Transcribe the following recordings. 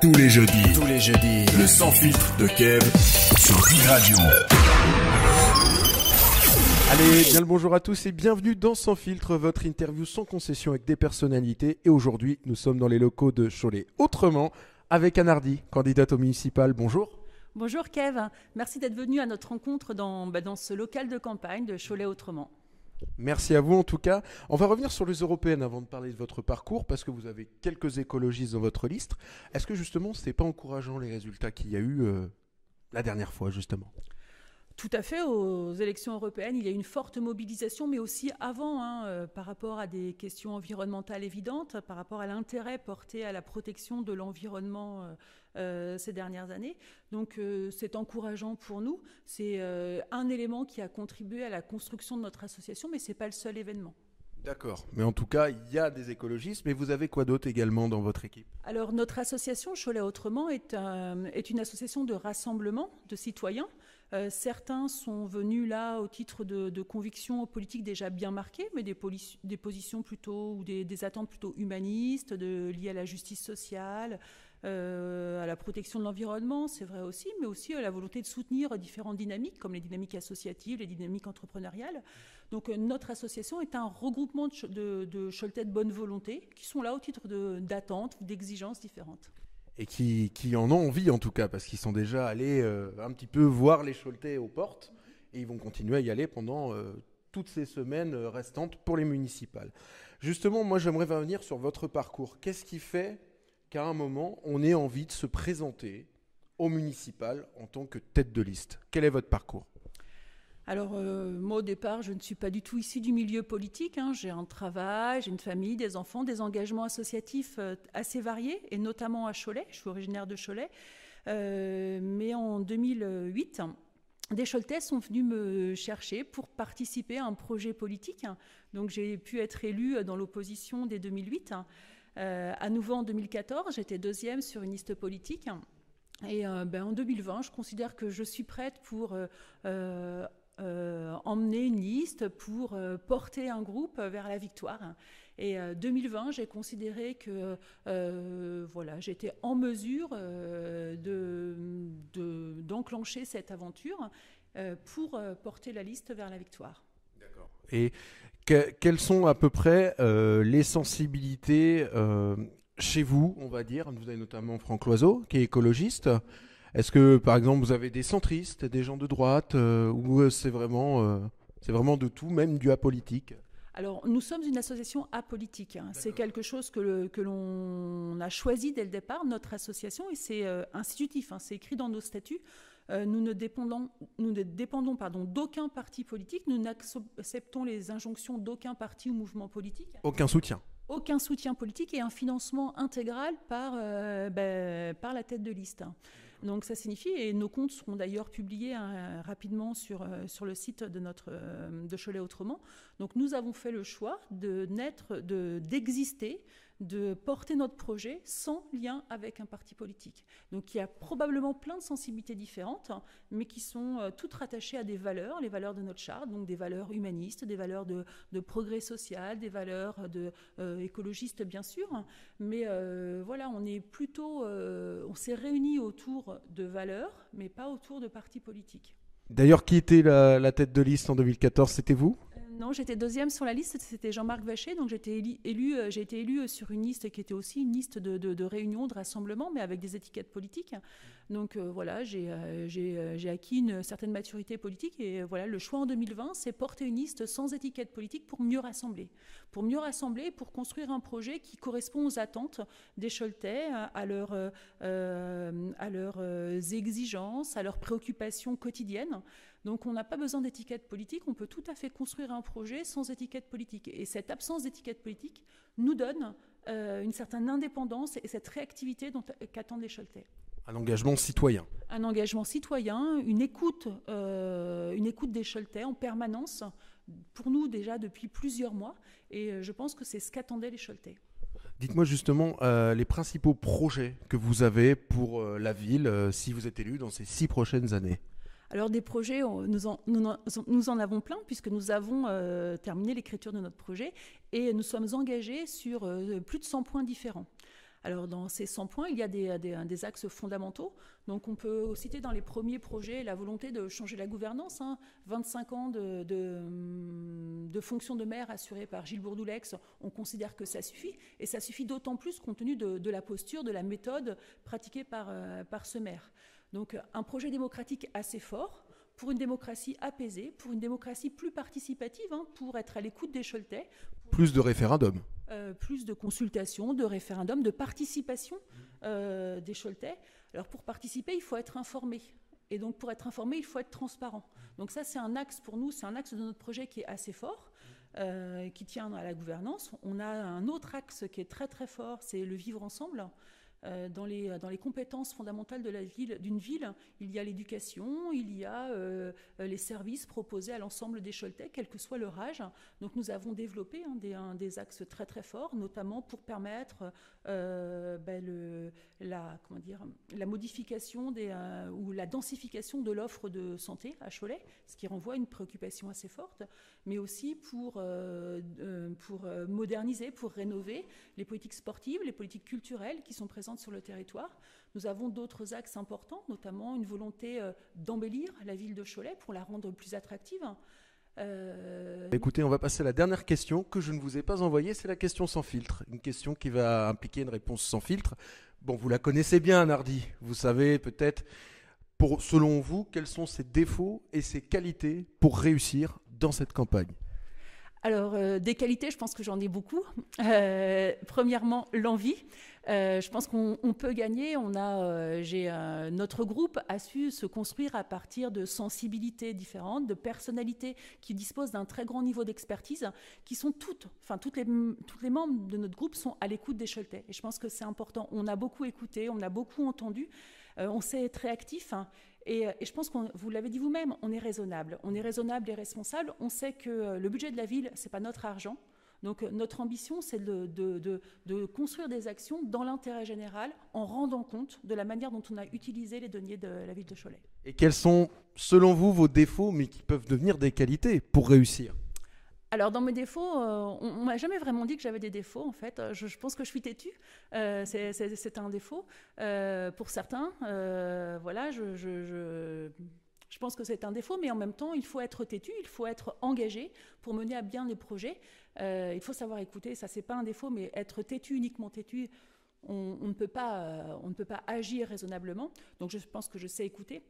Tous les jeudis. Tous les jeudis. Le sans filtre de Kev sur Big Radio. Allez, bien le bonjour à tous et bienvenue dans Sans filtre, votre interview sans concession avec des personnalités. Et aujourd'hui, nous sommes dans les locaux de Cholet. Autrement, avec Anardi, candidate au municipal. Bonjour. Bonjour Kev, merci d'être venu à notre rencontre dans, bah, dans ce local de campagne de Cholet Autrement. Merci à vous en tout cas. On va revenir sur les européennes avant de parler de votre parcours parce que vous avez quelques écologistes dans votre liste. Est-ce que justement ce n'est pas encourageant les résultats qu'il y a eu euh, la dernière fois justement? Tout à fait. Aux élections européennes, il y a une forte mobilisation, mais aussi avant, hein, euh, par rapport à des questions environnementales évidentes, par rapport à l'intérêt porté à la protection de l'environnement euh, euh, ces dernières années. Donc c'est encourageant pour nous. C'est un élément qui a contribué à la construction de notre association, mais ce n'est pas le seul événement. D'accord. Mais en tout cas, il y a des écologistes, mais vous avez quoi d'autre également dans votre équipe? Alors, notre association Cholet Autrement est, est, une association de rassemblement de citoyens euh, certains sont venus là au titre de, convictions politiques déjà bien marquées, mais des, positions plutôt ou des, attentes plutôt humanistes, liées à la justice sociale, euh, à la protection de l'environnement, c'est vrai aussi, mais aussi à la volonté de soutenir différentes dynamiques, comme les dynamiques associatives, les dynamiques entrepreneuriales. Donc euh, notre association est un regroupement de, de, de de bonne volonté qui sont là au titre d'attentes ou d'exigences différentes et qui, en ont envie en tout cas, parce qu'ils sont déjà allés euh, un petit peu voir les Choletais aux portes, et ils vont continuer à y aller pendant euh, toutes ces semaines euh, restantes pour les municipales. Justement, moi j'aimerais revenir sur votre parcours. Qu'est-ce qui fait qu'à un moment, on ait envie de se présenter au municipal en tant que tête de liste? Quel est votre parcours? Alors, euh, moi, au départ, je ne suis pas du tout issue du milieu politique. Hein. J'ai un travail, j'ai une famille, des enfants, des engagements associatifs euh, assez variés, et notamment à Cholet. Je suis originaire de Cholet. Euh, mais en 2008, des Choletais sont venus me chercher pour participer à un projet politique. Donc, j'ai pu être élue dans l'opposition dès 2008. à nouveau en 2014, j'étais deuxième sur une liste politique. Et ben, en 2020, je considère que je suis prête pour emmener une liste pour euh, porter un groupe vers la victoire. Et 2020, euh, j'ai considéré que voilà, j'étais en mesure de, d'enclencher cette aventure pour porter la liste vers la victoire. D'accord. Et quelles sont à peu près les sensibilités chez vous, on va dire Vous avez notamment Franck Loiseau, qui est écologiste. Est-ce que, par exemple, vous avez des centristes, des gens de droite, euh, ou euh, c'est vraiment, euh, c'est vraiment de tout, même du apolitique? Alors, nous sommes une association apolitique. Hein. C'est quelque chose que, que l'on a choisi dès le départ, notre association, et c'est institutif, hein. c'est écrit dans nos statuts. nous ne dépendons, nous ne dépendons pardon, d'aucun parti politique, nous n'acceptons les injonctions d'aucun parti ou mouvement politique. Aucun soutien aucun soutien politique et un financement intégral par, ben, par la tête de liste. Donc ça signifie, et nos comptes seront d'ailleurs publiés hein, rapidement sur, euh, sur le site de, notre, euh, de Cholet Autrement. Donc nous avons fait le choix de naître, d'exister de porter notre projet sans lien avec un parti politique. Donc il y a probablement plein de sensibilités différentes, mais qui sont euh, toutes rattachées à des valeurs, les valeurs de notre charte, donc des valeurs humanistes, des valeurs de, progrès social, des valeurs de, euh, écologistes bien sûr. Mais euh, voilà, on est plutôt, on s'est réunis autour de valeurs, mais pas autour de partis politiques. D'ailleurs, qui était la tête de liste en 2014 C'était vous? Non, j'étais deuxième sur la liste, c'était Jean-Marc Vacher, donc élu, euh, j'ai été élu sur une liste qui était aussi une liste de, réunions, de rassemblements, mais avec des étiquettes politiques. Donc euh, voilà, euh, j'ai acquis une certaine maturité politique et voilà, le choix en 2020, c'est porter une liste sans étiquette politique pour mieux rassembler. Pour mieux rassembler, pour construire un projet qui correspond aux attentes des Choletais, à leurs exigences, à leurs préoccupations quotidiennes. Donc on n'a pas besoin d'étiquette politique, on peut tout à fait construire un projet sans étiquette politique. Et cette absence d'étiquette politique nous donne euh, une certaine indépendance et cette réactivité qu'attendent les Choletais. Un engagement citoyen. Un engagement citoyen, une écoute, euh, une écoute des Choletais en permanence, pour nous déjà depuis plusieurs mois. Et euh, je pense que c'est ce qu'attendaient les Choletais. Dites-moi justement les principaux projets que vous avez pour la ville si vous êtes élu dans ces six prochaines années. Alors des projets, nous en, avons plein puisque nous avons euh, terminé l'écriture de notre projet et nous sommes engagés sur euh, plus de 100 points différents. Alors dans ces 100 points, il y a des, axes fondamentaux. Donc on peut citer dans les premiers projets la volonté de changer la gouvernance. 25 hein. ans de, de, fonction de maire assurée par Gilles Bourdoulex, on considère que ça suffit. Et ça suffit d'autant plus compte tenu de, la posture, de la méthode pratiquée par, euh, par ce maire. Donc un projet démocratique assez fort pour une démocratie apaisée, pour une démocratie plus participative, hein, pour être à l'écoute des Choletais. Plus de référendums. Euh, plus de consultations, de référendums, de participation euh, des Choletais. Alors pour participer, il faut être informé. Et donc pour être informé, il faut être transparent. Donc ça, c'est un axe pour nous, c'est un axe de notre projet qui est assez fort. Euh, qui tient à la gouvernance. On a un autre axe qui est très très fort, c'est le vivre ensemble. Euh, dans, les, dans les compétences fondamentales d'une ville, il y a l'éducation, il y a euh, les services proposés à l'ensemble des Choletais, quel que soit leur âge. Donc nous avons développé hein, des, des, axes très très forts, notamment pour permettre euh, ben, la, modification des, ou la densification de l'offre de santé à Cholet, ce qui renvoie à une préoccupation assez forte, mais aussi pour, pour moderniser, pour rénover les politiques sportives, les politiques culturelles qui sont présentes sur le territoire. Nous avons d'autres axes importants, notamment une volonté euh, d'embellir la ville de Cholet pour la rendre plus attractive. Euh, Écoutez, on va passer à la dernière question que je ne vous ai pas envoyée, c'est la question sans filtre. Une question qui va impliquer une réponse sans filtre. Bon, vous la connaissez bien, Nardi. Vous savez peut-être, selon vous, quels sont ses défauts et ses qualités pour réussir dans cette campagne alors, euh, des qualités, je pense que j'en ai beaucoup. Euh, premièrement, l'envie. Euh, je pense qu'on peut gagner. On a, notre groupe a su se construire à partir de sensibilités différentes, de personnalités qui disposent d'un très grand niveau d'expertise, qui sont toutes, enfin toutes les membres de notre groupe sont à l'écoute des Choletais. Et je pense que c'est important. On a beaucoup écouté, on a beaucoup entendu. on sait être réactif. Hein, euh, et, je pense que vous l'avez dit vous-même, on est raisonnable. On est raisonnable et responsable. On sait que euh, le budget de la ville, ce n'est pas notre argent. Donc euh, notre ambition, c'est de, de, construire des actions dans l'intérêt général en rendant compte de la manière dont on a utilisé les deniers de la ville de Cholet. Et quels sont, selon vous, vos défauts, mais qui peuvent devenir des qualités pour réussir? Alors dans mes défauts, euh, on, ne m'a jamais vraiment dit que j'avais des défauts en fait. Je, pense que je suis têtue, euh, c'est un défaut euh, pour certains. voilà, je, pense que c'est un défaut, mais en même temps, il faut être têtu, il faut être engagé pour mener à bien les projets. il faut savoir écouter, ça c'est pas un défaut, mais être têtu uniquement têtu. On, on, ne peut pas, on ne peut pas agir raisonnablement. Donc je pense que je sais écouter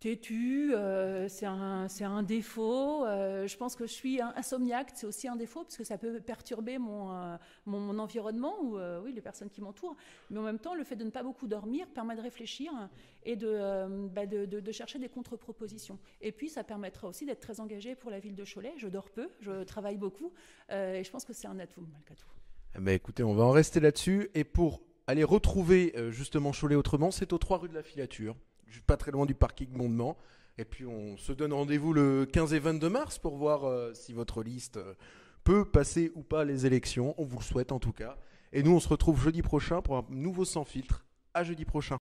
têtu, euh, c'est un, un, défaut. Euh, je pense que je suis insomniaque, c'est aussi un défaut parce que ça peut perturber mon, euh, environnement ou oui, les personnes qui m'entourent. Mais en même temps, le fait de ne pas beaucoup dormir permet de réfléchir et de, bah, de, chercher des contre-propositions. Et puis, ça permettra aussi d'être très engagé pour la ville de Cholet. Je dors peu, je travaille beaucoup et je pense que c'est un atout malgré tout. Ben, écoutez, on va en rester là-dessus. Et pour aller retrouver justement Cholet autrement, c'est aux 3 rues de la Filature pas très loin du parking Mondement. Et puis on se donne rendez-vous le 15 et 22 mars pour voir euh, si votre liste euh, peut passer ou pas les élections. On vous le souhaite en tout cas. Et nous, on se retrouve jeudi prochain pour un nouveau sans filtre. À jeudi prochain.